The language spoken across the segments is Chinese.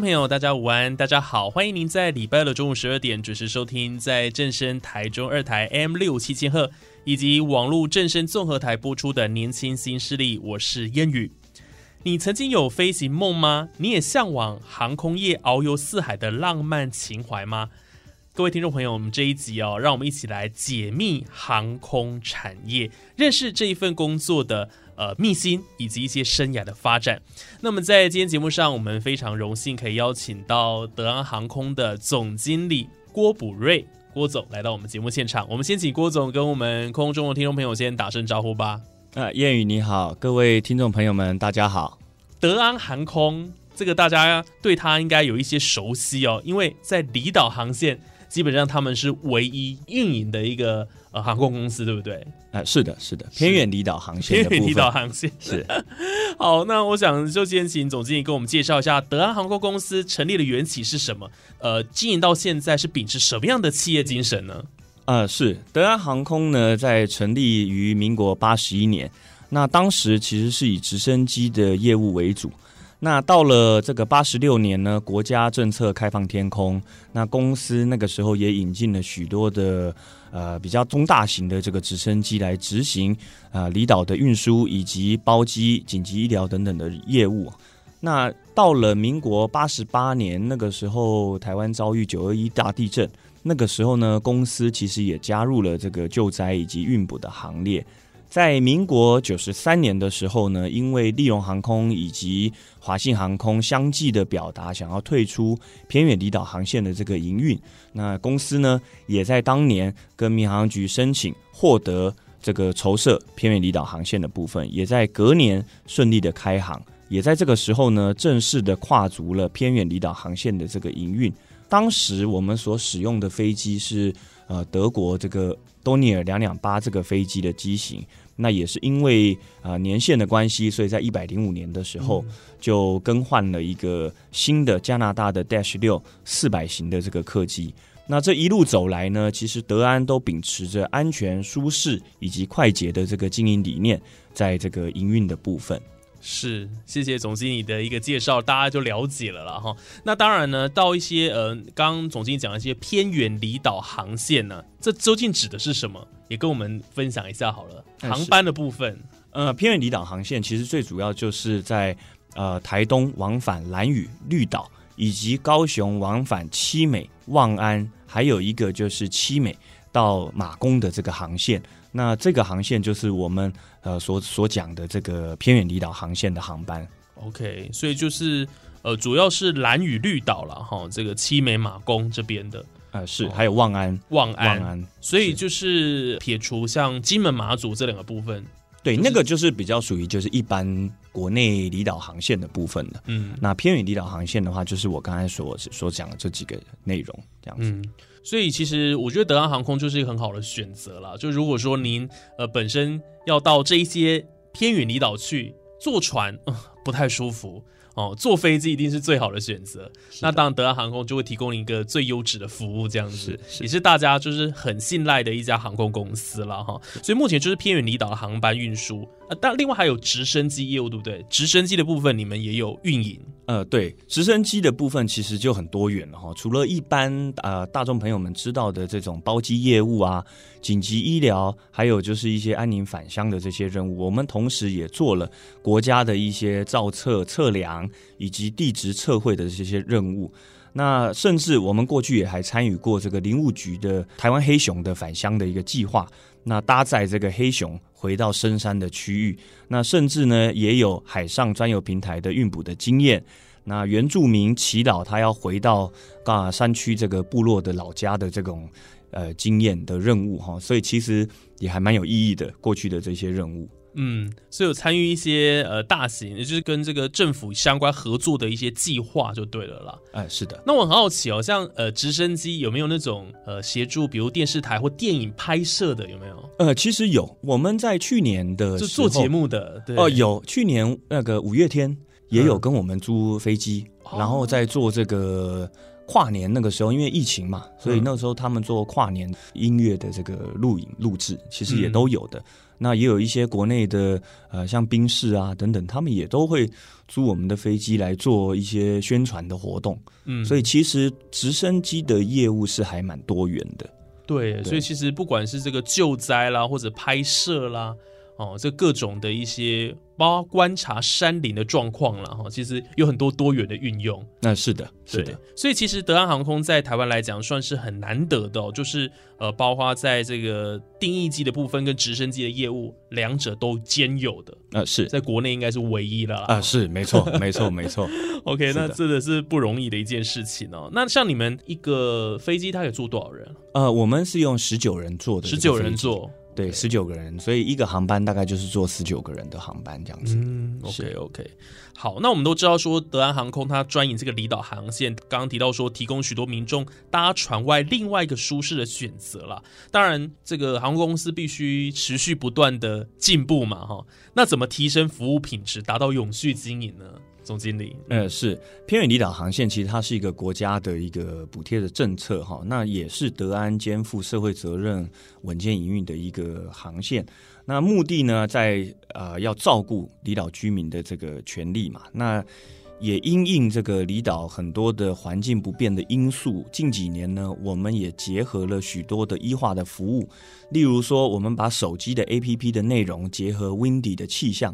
朋友，大家午安，大家好，欢迎您在礼拜六中午十二点准时收听，在正声台中二台 M 六七千赫以及网络正声综合台播出的《年轻新势力》，我是烟雨。你曾经有飞行梦吗？你也向往航空业遨游四海的浪漫情怀吗？各位听众朋友，我们这一集哦，让我们一起来解密航空产业，认识这一份工作的。呃，秘辛以及一些生涯的发展。那么，在今天节目上，我们非常荣幸可以邀请到德安航空的总经理郭补瑞郭总来到我们节目现场。我们先请郭总跟我们空中的听众朋友先打声招呼吧。呃，谚语你好，各位听众朋友们，大家好。德安航空这个大家对他应该有一些熟悉哦，因为在离岛航线。基本上他们是唯一运营的一个呃航空公司，对不对？哎，是的，是的，偏远离岛航线，偏远离岛航线是。好，那我想就先请总经理给我们介绍一下德安航空公司成立的缘起是什么？呃，经营到现在是秉持什么样的企业精神呢？呃，是德安航空呢，在成立于民国八十一年，那当时其实是以直升机的业务为主。那到了这个八十六年呢，国家政策开放天空，那公司那个时候也引进了许多的呃比较中大型的这个直升机来执行啊离岛的运输以及包机、紧急医疗等等的业务。那到了民国八十八年，那个时候台湾遭遇九二一大地震，那个时候呢，公司其实也加入了这个救灾以及运补的行列。在民国九十三年的时候呢，因为利荣航空以及华信航空相继的表达想要退出偏远离岛航线的这个营运，那公司呢也在当年跟民航局申请获得这个筹设偏远离岛航线的部分，也在隔年顺利的开航，也在这个时候呢正式的跨足了偏远离岛航线的这个营运。当时我们所使用的飞机是呃德国这个。多尼尔两两八这个飞机的机型，那也是因为啊年限的关系，所以在一百零五年的时候就更换了一个新的加拿大的 Dash 六四百型的这个客机。那这一路走来呢，其实德安都秉持着安全、舒适以及快捷的这个经营理念，在这个营运的部分。是，谢谢总经理的一个介绍，大家就了解了啦哈。那当然呢，到一些呃，刚刚总经理讲一些偏远离岛航线呢，这究竟指的是什么？也跟我们分享一下好了。航班的部分，呃，偏远离岛航线其实最主要就是在呃台东往返兰屿绿岛，以及高雄往返七美望安，还有一个就是七美到马公的这个航线。那这个航线就是我们呃所所讲的这个偏远离岛航线的航班。OK，所以就是呃主要是蓝屿绿岛了哈，这个七美马公这边的。呃是，还有望安。望安。安，所以就是撇除像金门马祖这两个部分，对，那个就是比较属于就是一般国内离岛航线的部分的。嗯，那偏远离岛航线的话，就是我刚才所所讲的这几个内容这样子。所以其实我觉得德安航空就是一个很好的选择了。就如果说您呃本身要到这一些偏远离岛去坐船，不太舒服。哦，坐飞机一定是最好的选择。那当然，德安航空就会提供一个最优质的服务，这样子也是大家就是很信赖的一家航空公司了哈。所以目前就是偏远离岛的航班运输啊，但另外还有直升机业务，对不对？直升机的部分你们也有运营？呃，对，直升机的部分其实就很多元了哈。除了一般呃大众朋友们知道的这种包机业务啊。紧急医疗，还有就是一些安宁返乡的这些任务，我们同时也做了国家的一些造册、测量以及地质测绘的这些任务。那甚至我们过去也还参与过这个林务局的台湾黑熊的返乡的一个计划。那搭载这个黑熊回到深山的区域。那甚至呢，也有海上专有平台的运补的经验。那原住民祈祷他要回到啊山区这个部落的老家的这种呃经验的任务哈，所以其实也还蛮有意义的。过去的这些任务。嗯，所以有参与一些呃大型，也就是跟这个政府相关合作的一些计划就对了啦。哎，是的。那我很好奇哦，像呃直升机有没有那种呃协助，比如电视台或电影拍摄的有没有？呃，其实有，我们在去年的就做节目的哦，有去年那个五月天也有跟我们租飞机，然后在做这个跨年那个时候，因为疫情嘛，所以那时候他们做跨年音乐的这个录影录制，其实也都有的。那也有一些国内的，呃，像宾士啊等等，他们也都会租我们的飞机来做一些宣传的活动。嗯，所以其实直升机的业务是还蛮多元的。对，所以其实不管是这个救灾啦，或者拍摄啦。哦，这各种的一些，包括观察山林的状况了哈，其实有很多多元的运用。那是的，是的。所以其实德安航空在台湾来讲，算是很难得的，哦就是呃，包括在这个定义机的部分跟直升机的业务，两者都兼有的。呃，是在国内应该是唯一了啊，是没错，没错，没错。OK，那真的是不容易的一件事情哦。那像你们一个飞机，它可以坐多少人？呃，我们是用十九人坐的，十九人坐。对，十九个人，所以一个航班大概就是坐十九个人的航班这样子。嗯，OK OK，好，那我们都知道说德安航空它专营这个离岛航线，刚刚提到说提供许多民众搭船外另外一个舒适的选择了。当然，这个航空公司必须持续不断的进步嘛，哈。那怎么提升服务品质，达到永续经营呢？总经理，呃，是偏远离岛航线，其实它是一个国家的一个补贴的政策哈，那也是德安肩负社会责任、稳健营运的一个航线。那目的呢，在呃要照顾离岛居民的这个权利嘛，那也因应这个离岛很多的环境不便的因素。近几年呢，我们也结合了许多的医化的服务，例如说，我们把手机的 APP 的内容结合 Windy 的气象。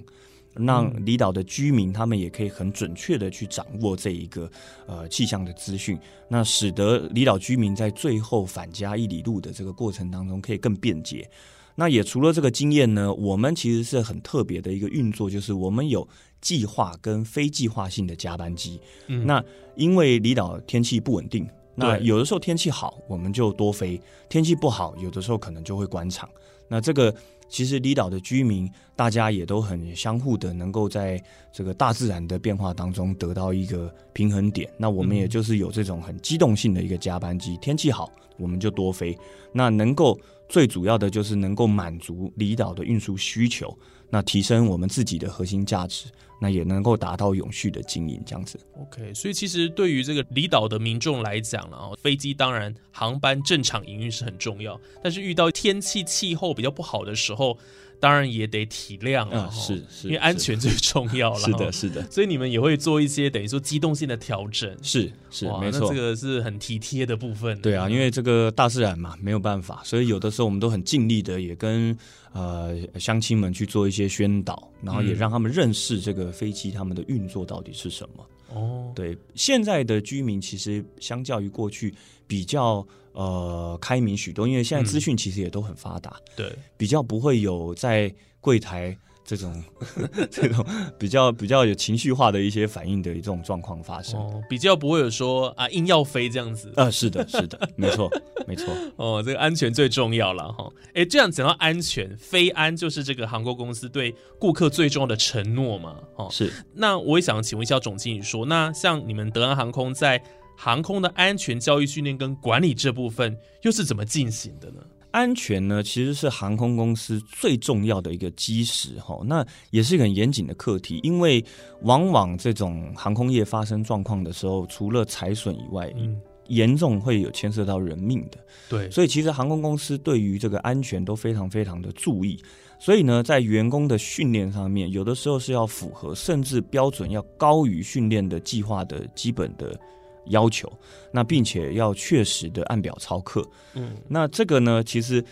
让离岛的居民，他们也可以很准确的去掌握这一个呃气象的资讯，那使得离岛居民在最后返家一里路的这个过程当中可以更便捷。那也除了这个经验呢，我们其实是很特别的一个运作，就是我们有计划跟非计划性的加班机。嗯那因为离岛天气不稳定，那有的时候天气好，我们就多飞；天气不好，有的时候可能就会关场。那这个。其实离岛的居民，大家也都很相互的，能够在这个大自然的变化当中得到一个平衡点。那我们也就是有这种很机动性的一个加班机，天气好我们就多飞。那能够最主要的就是能够满足离岛的运输需求。那提升我们自己的核心价值，那也能够达到永续的经营这样子。OK，所以其实对于这个离岛的民众来讲了，飞机当然航班正常营运是很重要，但是遇到天气气候比较不好的时候。当然也得体谅啊，是是，因为安全最重要了。是的，是的，所以你们也会做一些等于说机动性的调整。是是，没错，这个是很体贴的部分。对啊，因为这个大自然嘛，没有办法，所以有的时候我们都很尽力的，也跟呃乡亲们去做一些宣导，然后也让他们认识这个飞机他们的运作到底是什么。哦，对，现在的居民其实相较于过去比较。呃，开明许多，因为现在资讯其实也都很发达，对，比较不会有在柜台这种 这种比较比较有情绪化的一些反应的这种状况发生，哦，比较不会有说啊硬要飞这样子，啊，是的，是的，没错，没错，哦，这个安全最重要了哈，哎，这样讲到安全，飞安就是这个航空公司对顾客最重要的承诺嘛，哦，是，那我也想请问一下总经理说，那像你们德安航空在航空的安全教育训练跟管理这部分又是怎么进行的呢？安全呢，其实是航空公司最重要的一个基石哈。那也是一个很严谨的课题，因为往往这种航空业发生状况的时候，除了财损以外，嗯，严重会有牵涉到人命的。对，所以其实航空公司对于这个安全都非常非常的注意。所以呢，在员工的训练上面，有的时候是要符合，甚至标准要高于训练的计划的基本的。要求，那并且要确实的按表操课，嗯，那这个呢，其实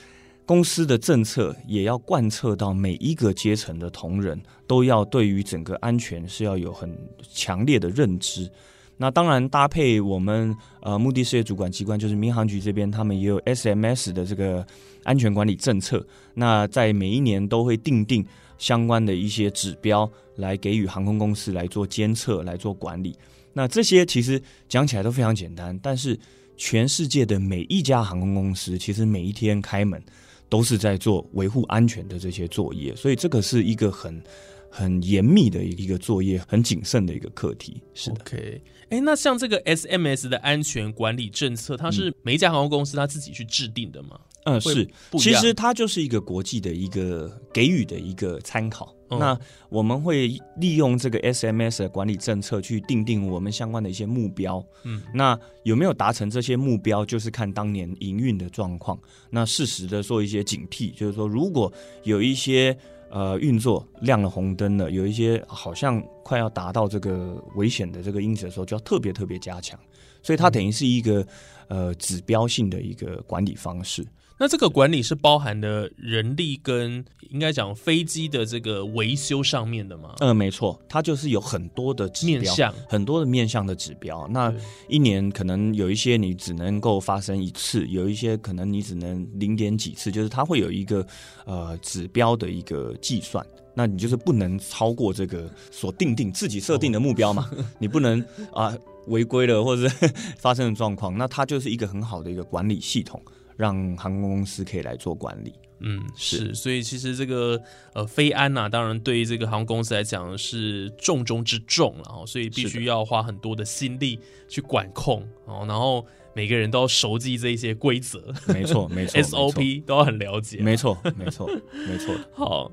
公司的政策也要贯彻到每一个阶层的同仁，都要对于整个安全是要有很强烈的认知。那当然搭配我们呃目的事业主管机关，就是民航局这边，他们也有 SMS 的这个安全管理政策。那在每一年都会定定相关的一些指标，来给予航空公司来做监测、来做管理。那这些其实讲起来都非常简单，但是全世界的每一家航空公司，其实每一天开门都是在做维护安全的这些作业，所以这个是一个很很严密的一个作业，很谨慎的一个课题。是的。OK，哎，那像这个 SMS 的安全管理政策，它是每一家航空公司它自己去制定的吗？嗯，是，不其实它就是一个国际的一个给予的一个参考。嗯那我们会利用这个 SMS 的管理政策去定定我们相关的一些目标。嗯，那有没有达成这些目标，就是看当年营运的状况。那适时的做一些警惕，就是说，如果有一些呃运作亮了红灯了，有一些好像快要达到这个危险的这个因子的时候，就要特别特别加强。所以它等于是一个呃指标性的一个管理方式。那这个管理是包含的人力跟应该讲飞机的这个维修上面的吗？嗯，没错，它就是有很多的指标面向很多的面向的指标。那一年可能有一些你只能够发生一次，有一些可能你只能零点几次，就是它会有一个呃指标的一个计算。那你就是不能超过这个所定定自己设定的目标嘛？你不能啊违规了或者是 发生的状况，那它就是一个很好的一个管理系统，让航空公司可以来做管理。嗯，是是，所以其实这个呃飞安呐、当然对于这个航空公司来讲是重中之重了哦，所以必须要花很多的心力去管控哦，然后每个人都要熟记这一些规则没错，没错没错，SOP 都要很了解。没错，没错，没错。好，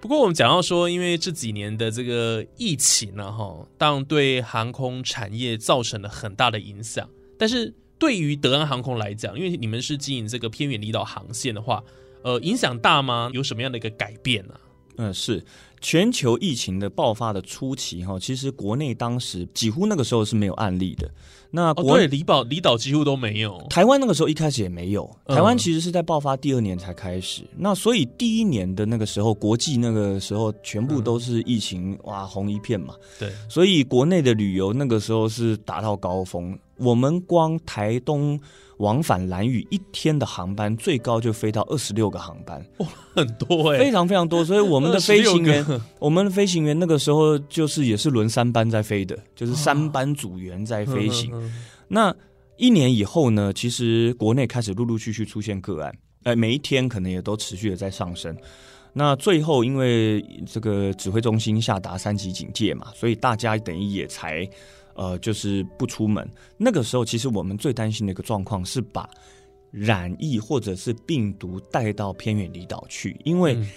不过我们讲到说，因为这几年的这个疫情呢、哈，当然对航空产业造成了很大的影响。但是对于德安航空来讲，因为你们是经营这个偏远离岛航线的话，呃，影响大吗？有什么样的一个改变呢、嗯，是全球疫情的爆发的初期哈，其实国内当时几乎那个时候是没有案例的。那哦，国、对，离岛离岛几乎都没有。台湾那个时候一开始也没有，嗯台湾其实是在爆发第二年才开始。那所以第一年的那个时候，国际那个时候全部都是疫情，哇，红一片嘛。对，所以国内的旅游那个时候是达到高峰。我们光台东往返兰屿一天的航班，最高就飞到二十六个航班。很多哎、非常非常多，所以我们的飞行员，我们的飞行员那个时候就是也是轮三班在飞的，就是三班组员在飞行。嗯那一年以后呢，其实国内开始陆陆续续出现个案，呃，每一天可能也都持续的在上升。那最后因为这个指挥中心下达三级警戒嘛，所以大家等于也才呃就是不出门。那个时候其实我们最担心的一个状况是把染疫或者是病毒带到偏远离岛去，因为嗯。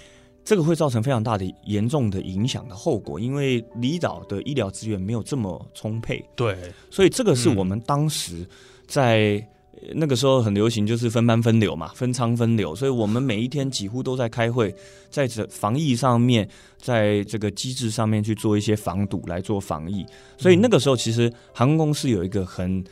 这个会造成非常大的严重的影响的后果，因为离岛的医疗资源没有这么充沛，对，所以这个是嗯。我们当时在呃那个时候很流行，就是分班分流嘛，分仓分流，所以我们每一天几乎都在开会，在这防疫上面，在这个机制上面去做一些防堵来做防疫。所以那个时候，其实航空公司有一个很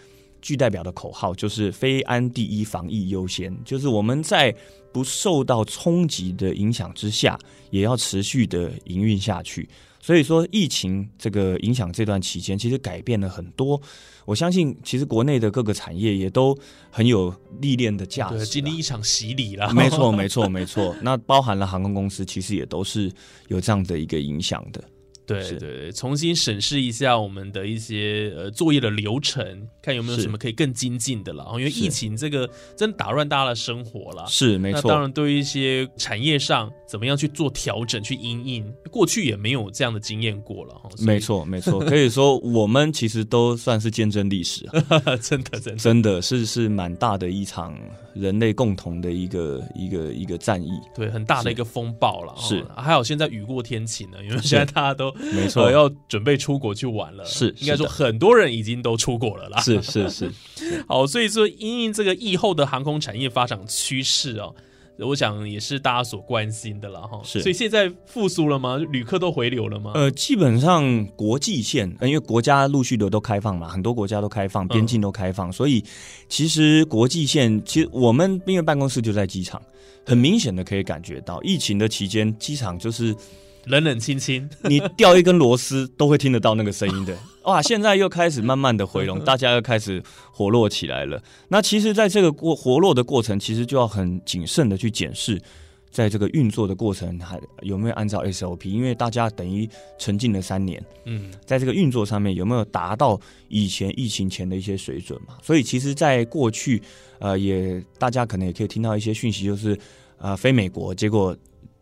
具代表的口号，就是“非安第一，防疫优先”，就是我们在不受到冲击的影响之下，也要持续的营运下去。所以说，疫情这个影响这段期间，其实改变了很多。我相信，其实国内的各个产业也都很有历练的价值。经历一场洗礼了。没错，没错，没错。那包含了航空公司，其实也都是有这样的一个影响的。对对对，重新审视一下我们的一些呃作业的流程，看有没有什么可以更精进的了。因为疫情这个真的打乱大家的生活了。是，没错。那当然，对于一些产业上怎么样去做调整、去因应，过去也没有这样的经验过了哈。没，错，没错，可以说 我们其实都算是见证历史啊，真 的真的。真的是是蛮大的一场人类共同的一个一个一个战役，对，很大的一个风暴了。是哦还好现在雨过天晴了，因为现在大家都没错呃，要准备出国去玩了。是应该说很多人已经都出国了啦。是是是，好，所以说因应这个疫后的航空产业发展趋势哦，我想也是大家所关心的了哈。是所以现在复苏了吗？旅客都回流了吗？呃，基本上国际线，呃因为国家陆续的都开放嘛，很多国家都开放，边境都开放，所以其实国际线，其实我们因为办公室就在机场，很明显的可以感觉到，疫情的期间，机场就是冷冷清清，你掉一根螺丝都会听得到那个声音的。哇，现在又开始慢慢的回笼，大家又开始活络起来了。那其实，在这个过活络的过程，其实就要很谨慎的去检视，在这个运作的过程还有没有按照 SOP，因为大家等于沉浸了三年，嗯，在这个运作上面有没有达到以前疫情前的一些水准嘛？所以其实，在过去，呃，也大家可能也可以听到一些讯息，就是呃，非美国，结果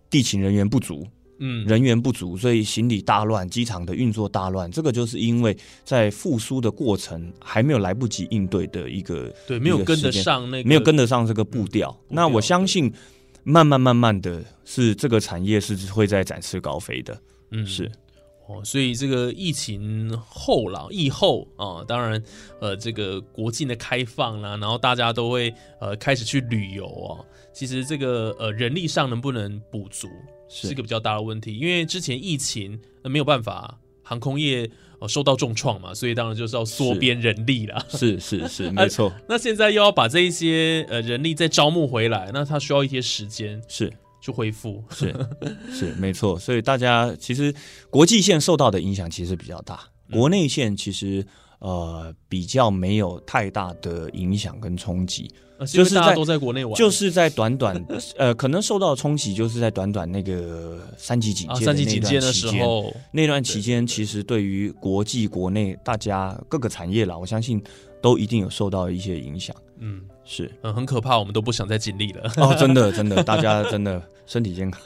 地勤人员不足，嗯，人员不足，所以行李大乱，机场的运作大乱。这个就是因为在复苏的过程还没有来不及应对的一个对，没有跟得上那个，没有跟得上这个步调。那我相信，慢慢慢慢的是这个产业是会在展翅高飞的。嗯是哦，所以这个疫情后啦，疫后啊，当然，呃，这个国境的开放啦，然后大家都会呃开始去旅游哦。其实这个呃人力上能不能补足，是是一个比较大的问题，因为之前疫情、呃、没有办法，航空业呃受到重创嘛，所以当然就是要缩是编人力啦。是是是，没错，那现在又要把这一些呃人力再招募回来，那它需要一些时间是去恢复。是是没错。所以大家其实国际线受到的影响其实比较大，国内线其实呃比较没有太大的影响跟冲击。就是在大家都在国内玩，就是在短短 呃，可能受到冲击，就是在短短那个三级警啊，戒三级警戒的时候，那段期间，其实对于国际、国内大家各个产业啦，我相信都一定有受到一些影响。嗯。是。嗯，很可怕，我们都不想再经历了，哦，真的真的，大家真的身体健康，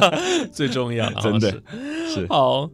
最重要，真的是。是。好。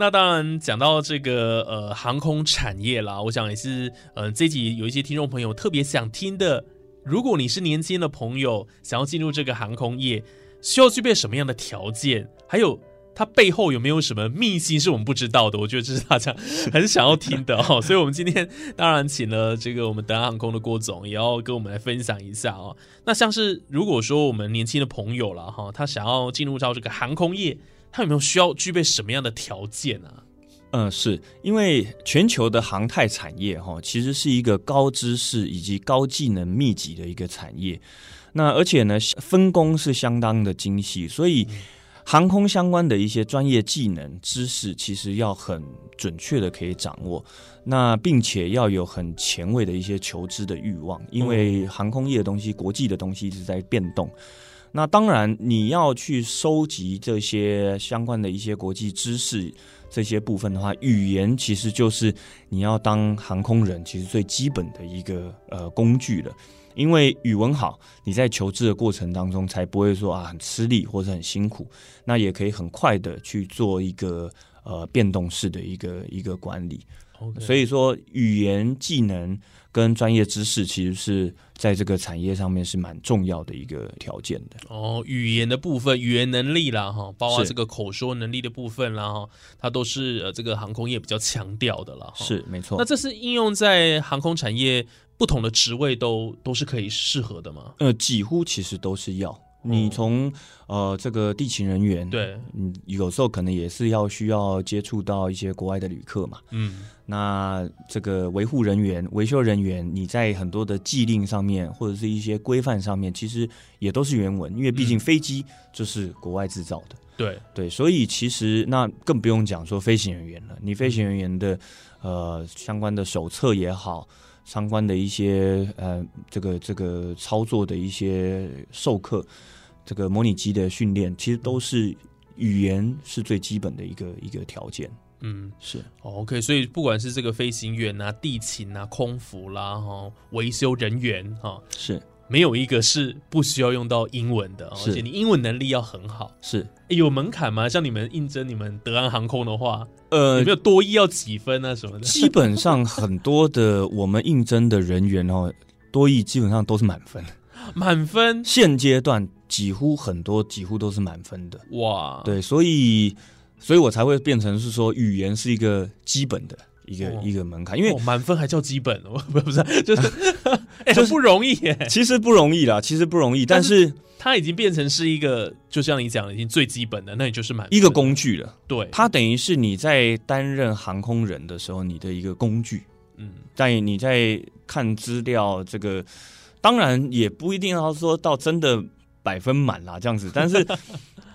那当然，讲到这个呃航空产业啦，我想也是呃这集有一些听众朋友特别想听的。如果你是年轻的朋友，想要进入这个航空业，需要具备什么样的条件？还有它背后有没有什么秘辛是我们不知道的？我觉得这是大家很想要听的 哦。所以，我们今天当然请了这个我们德安航空的郭总，也要跟我们来分享一下哦。那像是如果说我们年轻的朋友了哈，他想要进入到这个航空业，他有没有需要具备什么样的条件啊？嗯，是因为全球的航太产业哈，其实是一个高知识以及高技能密集的一个产业。那而且呢，分工是相当的精细，所以航空相关的一些专业技能知识，其实要很准确的可以掌握。那并且要有很前卫的一些求知的欲望，因为航空业的东西，国际的东西一直在变动。那当然，你要去收集这些相关的一些国际知识，这些部分的话，语言其实就是你要当航空人其实最基本的一个呃工具了。因为语文好，你在求知的过程当中才不会说啊很吃力或者很辛苦，那也可以很快的去做一个呃变动式的一个一个管理。所以以说，语言技能跟专业知识其实是在这个产业上面是蛮重要的一个条件的。哦，语言的部分，语言能力啦哈，包括这个口说能力的部分啦哈，它都是呃这个航空业比较强调的了哈。是没错那。这是应用在航空产业不同的职位都都是可以适合的吗？呃，几乎其实都是要。你从呃这个地勤人员，，对，嗯，有时候可能也是要需要接触到一些国外的旅客嘛。嗯，那这个维护人员、维修人员，你在很多的既令上面或者是一些规范上面，其实也都是原文，因为毕竟嗯飞机就是国外制造的。对，对，所以其实那更不用讲说飞行人员了。你飞行人员的呃相关的手册也好，相关的一些呃这个这个操作的一些授课，这个模拟机的训练，其实都是语言是最基本的一个一个条件。嗯。是哦 OK，所以不管是这个飞行员啊、地勤啊、空服啦、哈、维修人员哈、是没有一个是不需要用到英文的，是而且你英文能力要很好。是，有门槛吗？像你们应征你们德安航空的话，呃有没有多一要几分啊什么的？基本上很多的我们应征的人员哦，多益基本上都是满分。满分现阶段几乎很多几乎都是满分的。哇！，对，所以所以我才会变成是说，语言是一个基本的一个、哦一个门槛，因为哦满分还叫基本，我 不不是就是 哎、很不容易耶。其实不容易啦，其实不容易，但但是是它已经变成是一个，就像你讲的，已经最基本的，那你就是满一个工具了。对，它等于是你在担任航空人的时候，你的一个工具。嗯在你在看资料，这个当然也不一定要说到真的百分满啦，这样子，但是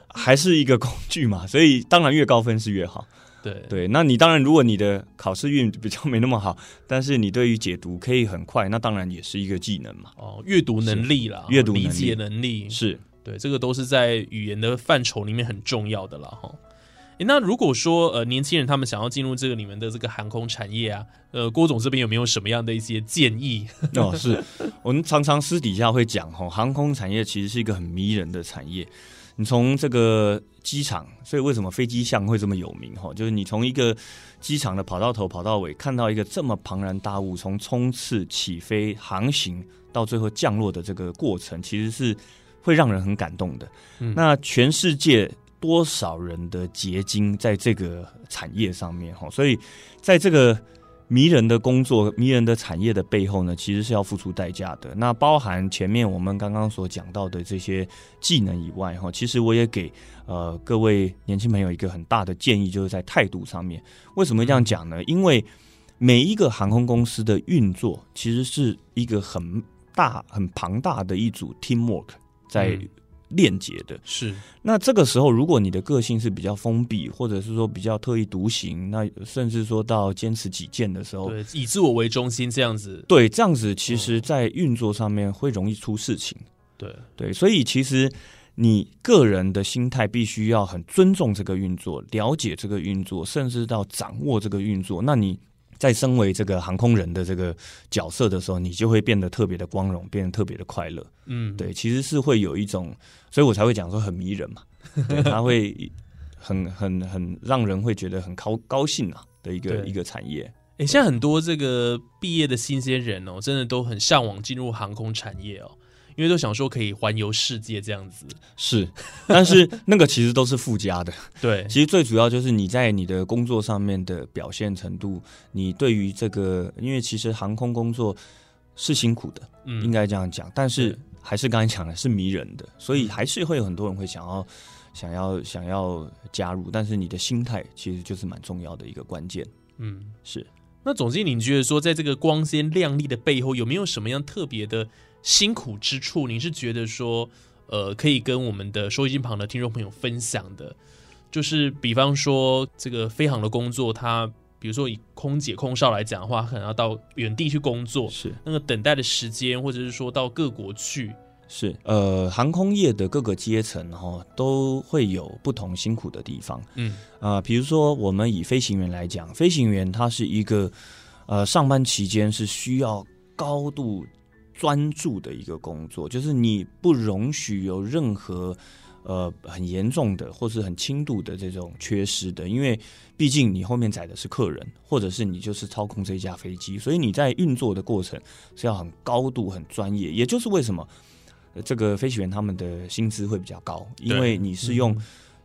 还是一个工具嘛，所以当然越高分是越好。对对，那你当然，如果你的考试运比较没那么好，但是你对于解读可以很快，那当然也是一个技能嘛。哦，阅读能力啦，阅读能力理解能力是，对，这个都是在语言的范畴里面很重要的了哈。诶那如果说呃年轻人他们想要进入这个你们的这个航空产业啊，呃郭总这边有没有什么样的一些建议？哦，是我们常常私底下会讲哈，航空产业其实是一个很迷人的产业。你从这个机场，所以为什么飞机巷会这么有名哈？就是你从一个机场的跑道头跑到尾，看到一个这么庞然大物从冲刺、起飞、航行到最后降落的这个过程，其实是会让人很感动的。嗯那全世界多少人的结晶在这个产业上面哈？所以在这个迷人的工作、迷人的产业的背后呢，其实是要付出代价的。那包含前面我们刚刚所讲到的这些技能以外，哈，其实我也给呃各位年轻朋友一个很大的建议，就是在态度上面。为什么这样讲呢？因为每一个航空公司的运作，其实是一个很大、很庞大的一组 teamwork 在嗯链接的。是那这个时候，如果你的个性是比较封闭，或者是说比较特立独行，那甚至说到坚持己见的时候，对，以自我为中心这样子，对这样子，其实在运作上面会容易出事情。对，对，所以其实你个人的心态必须要很尊重这个运作，了解这个运作，甚至到掌握这个运作。那你在身为这个航空人的这个角色的时候，你就会变得特别的光荣，变得特别的快乐。嗯，对，其实是会有一种，所以我才会讲说很迷人嘛。对，它会很很很让人会觉得很高高兴啊的一个一个产业。诶，现在很多这个毕业的新鲜人哦，真的都很向往进入航空产业哦，因为都想说可以环游世界这样子。是，但是那个其实都是附加的。对，其实最主要就是你在你的工作上面的表现程度，你对于这个，因为其实航空工作是辛苦的，嗯应该这样讲。但是还是刚才讲的是迷人的，所以还是会有很多人会想要、想要、想要加入。但是你的心态其实就是蛮重要的一个关键。嗯。是，那总经理，你觉得说，在这个光鲜亮丽的背后，有没有什么样特别的辛苦之处？你是觉得说，呃，可以跟我们的收音机旁的听众朋友分享的？就是比方说，这个飞航的工作，它比如说以空姐、空少来讲的话，可能要到远地去工作，是那个等待的时间，或者是说到各国去，是，呃，航空业的各个阶层哈、都会有不同辛苦的地方。嗯啊，比如说我们以飞行员来讲，飞行员他是一个呃上班期间是需要高度专注的一个工作，就是你不容许有任何呃很严重的或是很轻度的这种缺失的，因为毕竟你后面载的是客人，或者是你就是操控这一架飞机，所以你在运作的过程是要很高度、很专业，也就是为什么。呃这个飞行员他们的薪资会比较高，因为你是用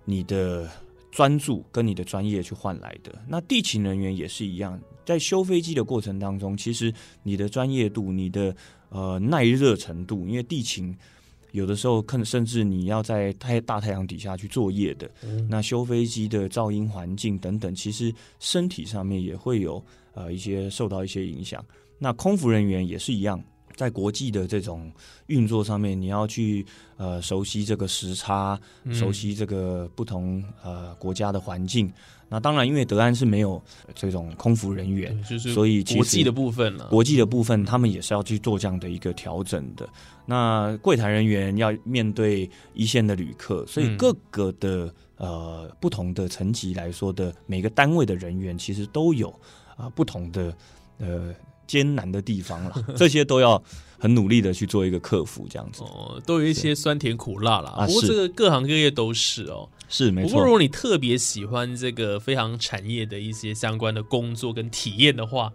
你的专注跟你的专业去换来的。那地勤人员也是一样，在修飞机的过程当中，其实你的专业度、你的呃耐热程度，因为地勤有的时候看甚至你要在太大太阳底下去作业的，那修飞机的噪音环境等等，其实身体上面也会有呃一些受到一些影响。那空服人员也是一样。在国际的这种运作上面，你要去呃熟悉这个时差，嗯熟悉这个不同呃国家的环境。那当然，因为德安是没有这种空服人员，就是所以国际的部分了。国际的部分，他们也是要去做这样的一个调整的。那柜台人员要面对一线的旅客，所以嗯各个的呃不同的层级来说的每个单位的人员，其实都有啊、不同的呃艰难的地方了，这些都要很努力的去做一个克服，这样子。哦，都有一些酸甜苦辣啦。啊不过这个各行各业都是哦。是没错不过如，果你特别喜欢这个非常产业的一些相关的工作跟体验的话，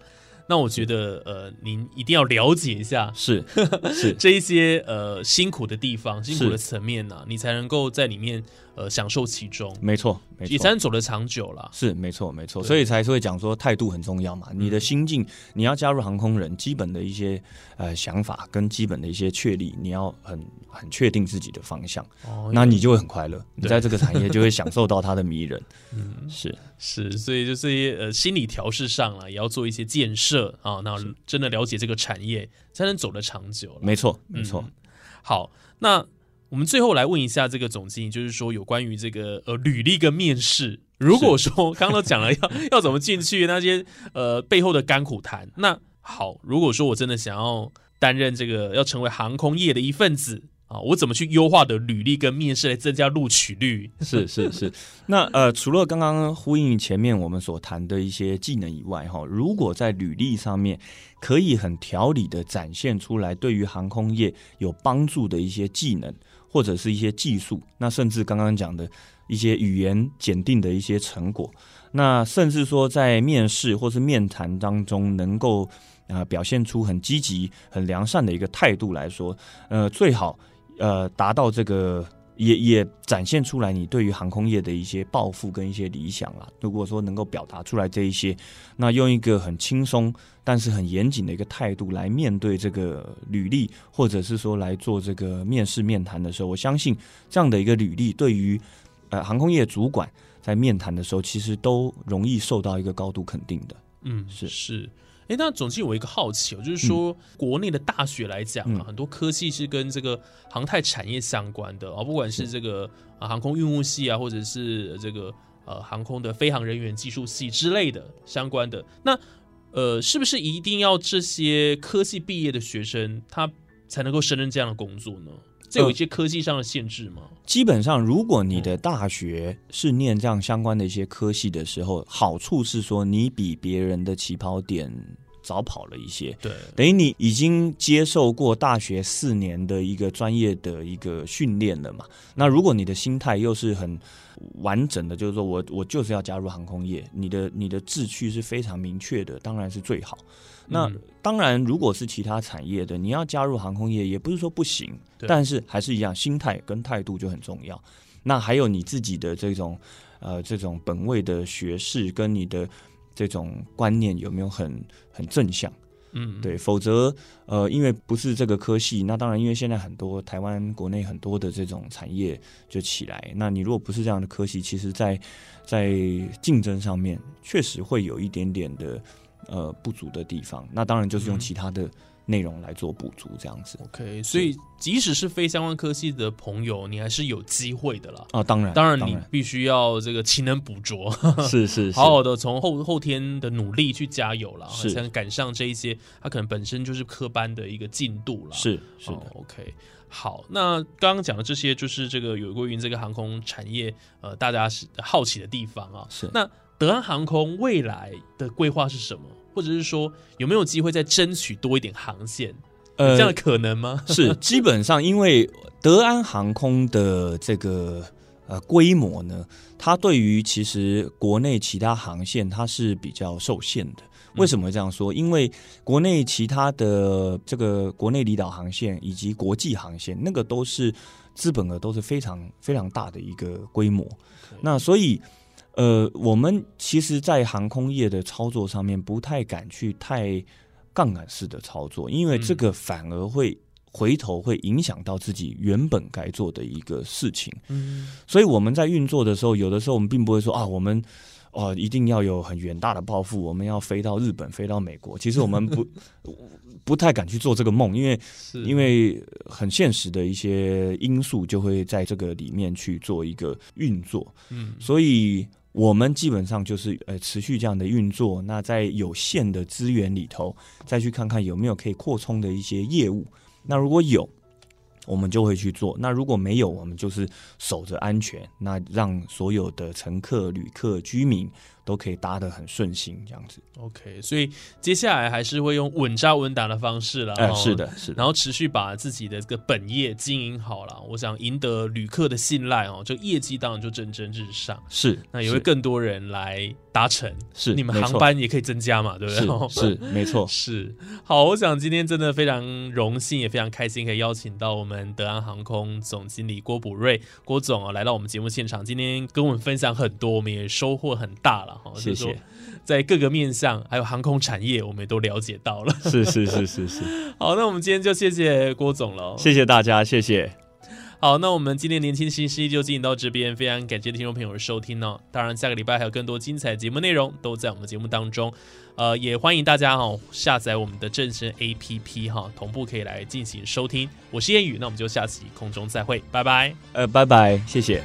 那我觉得呃，您一定要了解一下是 是这一些呃辛苦的地方、辛苦的是层面呐、你才能够在里面呃享受其中，没错没也才能走得长久啦。是没错没错，所以才是会讲说态度很重要嘛。你的心境，你要加入航空人，基本的一些呃想法跟基本的一些确立，你要很很确定自己的方向，哦那你就会很快乐。你在这个产业就会享受到它的迷人。嗯是是，所以就这些呃心理调试上了，也要做一些建设啊，那真的了解这个产业，才能走得长久了。没错没错嗯。好，那我们最后来问一下这个总经理，就是说有关于这个呃履历跟面试，如果说刚刚都讲了要 要怎么进去那些呃背后的甘苦谈，那好，如果说我真的想要担任这个要成为航空业的一份子啊，我怎么去优化的履历跟面试来增加录取率？是是是，那呃，除了刚刚呼应前面我们所谈的一些技能以外，哈，如果在履历上面可以很条理的展现出来，对于航空业有帮助的一些技能或者是一些技术，那甚至刚刚讲的一些语言检定的一些成果，那甚至说在面试或是面谈当中能够啊、表现出很积极、很良善的一个态度来说，呃，最好呃达到这个。也也展现出来你对于航空业的一些抱负跟一些理想啦。如果说能够表达出来这一些，那用一个很轻松但是很严谨的一个态度来面对这个履历，或者是说来做这个面试面谈的时候，我相信这样的一个履历对于呃航空业主管在面谈的时候，其实都容易受到一个高度肯定的。嗯，是是。哎，那总经理，我有一个好奇哦，就是说国内的大学来讲啊，嗯很多科系是跟这个航太产业相关的啊，不管是这个啊航空运务系啊，或者是这个呃航空的飞行人员技术系之类的相关的。那呃，是不是一定要这些科系毕业的学生他才能够胜任这样的工作呢？这有一些科技上的限制吗？基本上，如果你的大学是念这样相关的一些科系的时候，好处是说你比别人的起跑点早跑了一些，对，等于你已经接受过大学四年的一个专业的一个训练了嘛。那如果你的心态又是很完整的，就是说我我就是要加入航空业，你的你的志趣是非常明确的，当然是最好。那嗯当然，如果是其他产业的，你要加入航空业也不是说不行，但是还是一样，心态跟态度就很重要。那还有你自己的这种呃这种本位的学士跟你的这种观念有没有很很正向？嗯，对，否则呃，因为不是这个科系，那当然，因为现在很多台湾国内很多的这种产业就起来，那你如果不是这样的科系，其实在在竞争上面确实会有一点点的呃不足的地方。那当然就是用嗯其他的内容来做补足，这样子 OK，所以即使是非相关科系的朋友，你还是有机会的啦。啊。当然，当然，你必须要这个勤能补拙，是是是好好的从后后天的努力去加油啦，是才能赶上这一些他可能本身就是科班的一个进度啦。是是。OK，好，那刚刚讲的这些就是这个有关于这个航空产业，呃，大家是好奇的地方啊。是那德安航空未来的规划是什么？或者是说有没有机会再争取多一点航线？有呃这样的可能吗？是 基本上，因为德安航空的这个呃规模呢，它对于其实国内其他航线它是比较受限的。为什么会这样说？因为国内其他的这个国内离岛航线以及国际航线，那个都是资本额都是非常非常大的一个规模。那所以，呃，我们其实，在航空业的操作上面，不太敢去太杠杆式的操作，因为这个反而会回头会影响到自己原本该做的一个事情。嗯，所以我们在运作的时候，有的时候我们并不会说啊，我们哦一定要有很远大的抱负，我们要飞到日本、飞到美国。其实我们不 不太敢去做这个梦，因为因为很现实的一些因素就会在这个里面去做一个运作。嗯所以我们基本上就是呃持续这样的运作，那在有限的资源里头，再去看看有没有可以扩充的一些业务。那如果有，我们就会去做；那如果没有，我们就是守着安全，那让所有的乘客、旅客、居民都可以搭得很顺心，这样子。OK，所以接下来还是会用稳扎稳打的方式了。哎、哦是，的，是的。然后持续把自己的这个本业经营好了。我想赢得旅客的信赖哦，这业绩当然就蒸蒸日上。是，那也会更多人来搭乘，是你们航班也可以增加嘛，对不对？是 是没错，是，好，我想今天真的非常荣幸，也非常开心，可以邀请到我们德安航空总经理郭补瑞郭总啊，来到我们节目现场，今天跟我们分享很多，我们也收获很大了哈。谢谢。在各个面向，还有航空产业，我们也都了解到了。是是是是是，好，那我们今天就谢谢郭总了。谢谢大家，谢谢。好，那我们今天年轻新势力就进行到这边，非常感谢听众朋友的收听呢。当然，下个礼拜还有更多精彩节目内容都在我们节目当中。呃，也欢迎大家哈下载我们的正声 APP 哈，同步可以来进行收听。我是燕宇，那我们就下期空中再会，拜拜。呃，拜拜，谢谢。